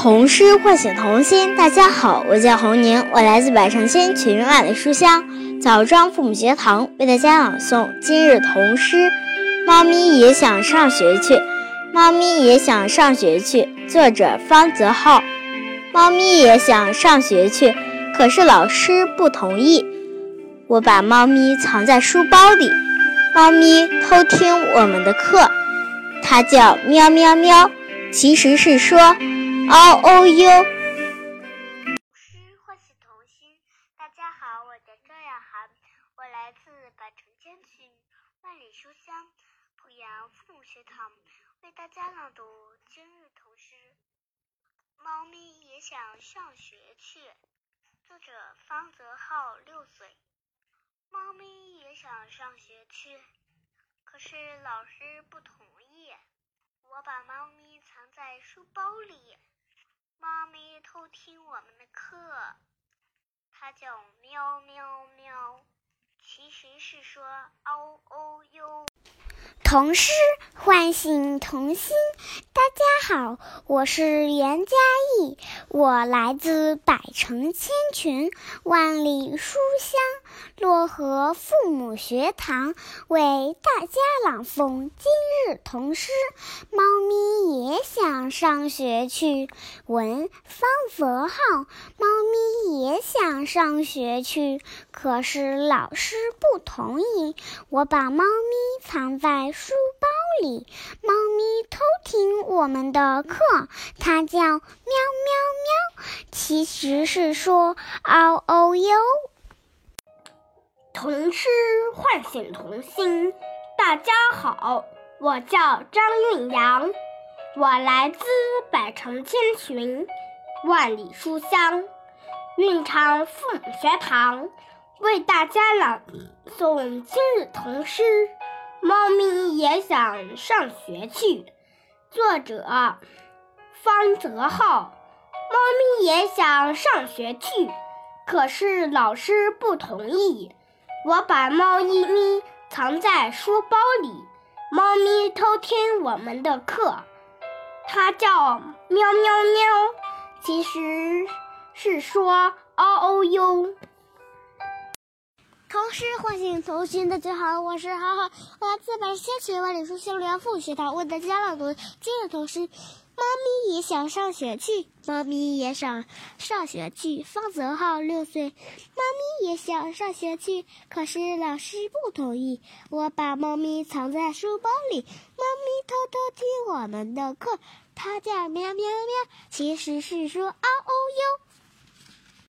童诗唤醒童心。大家好，我叫侯宁，我来自百城千群万里书香枣庄父母学堂，为大家朗诵今日童诗。猫咪也想上学去，猫咪也想上学去。作者方泽浩。猫咪也想上学去，可是老师不同意。我把猫咪藏在书包里，猫咪偷听我们的课，它叫喵喵喵，其实是说。嗷哦哟！童诗唤醒童心。大家好，我叫赵雅涵，我来自百城千群万里书香濮阳父母学堂，为大家朗读今日童诗。猫咪也想上学去。作者方泽浩，六岁。猫咪也想上学去，可是老师不同意。我把猫咪藏在书包里。偷听我们的课，它叫喵喵喵，其实是说嗷哦哟。童诗唤醒童心。大家好，我是袁佳艺，我来自百城千群万里书香漯河父母学堂，为大家朗诵今日童诗。猫咪也想上学去。文方泽浩。猫咪也想上学去，可是老师不同意。我把猫咪藏在。书包里，猫听我们的课，它叫喵喵喵，其实是说嗷哦哟。童诗唤醒童心。大家好，我叫张韵阳，我来自百城千群，万里书香，韵昌父母学堂，为大家朗诵今日童诗。猫咪也想上学去。作者方泽浩。猫咪也想上学去，可是老师不同意。我把猫咪咪藏在书包里，猫咪偷听我们的课。它叫喵喵喵，其实是说嗷哦哟。童诗唤醒童心。大家好，我是浩浩，我来自百千群万里书香漯父学堂，为大家朗读今日童诗。猫咪也想上学去，猫咪也想上学去。方泽浩六岁，猫咪也想上学去，可是老师不同意。我把猫咪藏在书包里，猫咪偷偷听我们的课，它叫喵喵喵，其实是说嗷嗷哟。